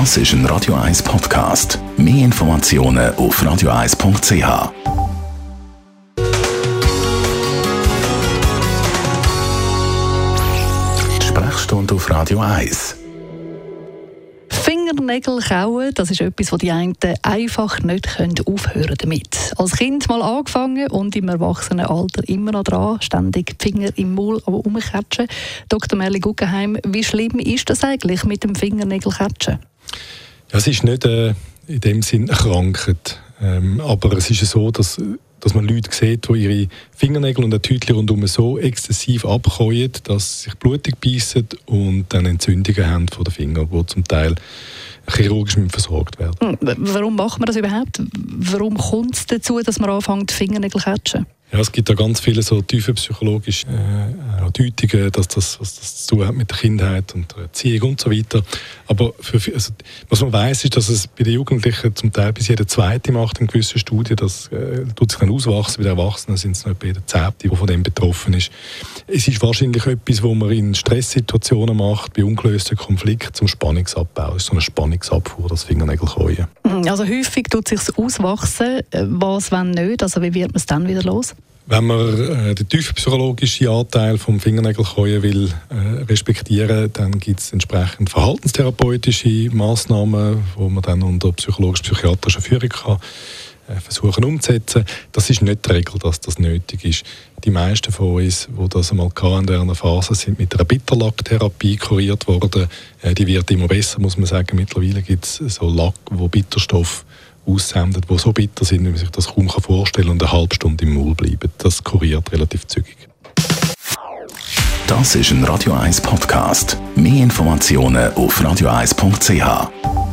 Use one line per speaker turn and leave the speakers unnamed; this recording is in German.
Das ist ein Radio 1 Podcast. Mehr Informationen auf radio1.ch. Sprechstunde auf Radio 1.
Fingernägel kauen, das ist etwas, was die einen einfach nicht aufhören damit. Als Kind mal angefangen und im Erwachsenenalter immer noch dran, ständig die Finger im Maul umkatschen. Dr. Merli Guggenheim, wie schlimm ist das eigentlich mit dem Fingernägelkatschen?
Ja, es ist nicht äh, in dem Sinn eine Krankheit, ähm, aber es ist so, dass dass man Leute sieht, die ihre Fingernägel und ein Tütchen rundum so exzessiv abkäuen, dass sie sich blutig beißen und dann Entzündungen haben von den Fingern, die zum Teil chirurgisch versorgt werden.
Hm, warum macht man das überhaupt? Warum kommt es dazu, dass man anfängt, Fingernägel zu catchen?
Ja, es gibt da ganz viele so tiefe psychologische äh, Deutungen, dass das, was das zu tun hat mit der Kindheit und der Erziehung und so weiter. Aber für, also, was man weiß, ist, dass es bei den Jugendlichen zum Teil bis jeder Zweite macht in gewissen Studien. Das äh, tut sich dann auswachsen. Bei den Erwachsenen sind es noch etwa jeder Zehnte, der von dem betroffen ist. Es ist wahrscheinlich etwas, was man in Stresssituationen macht, bei ungelösten Konflikten zum Spannungsabbau. Es ist so eine Spannungsabfuhr, das Fingernägel käuen.
Also häufig tut sich auswachsen. Was, wenn nicht? Also wie wird man es dann wieder los?
Wenn man äh, den tiefenpsychologischen Anteil vom Fingernägelkäuen will äh, respektieren, dann gibt es entsprechend verhaltenstherapeutische Maßnahmen, wo man dann unter psychologisch-psychiatrischer Führung kann äh, versuchen umzusetzen. Das ist nicht die Regel, dass das nötig ist. Die meisten von uns, die das einmal in dieser Phase sind mit einer Bitterlacktherapie kuriert worden. Die wird immer besser, muss man sagen. Mittlerweile gibt es so Lack, wo Bitterstoff aussendet, die so bitter sind, wie man sich das kaum vorstellen kann und eine halbe Stunde im Maul bleiben. Das kuriert relativ zügig.
Das ist ein Radio 1 Podcast. Mehr Informationen auf radio1.ch.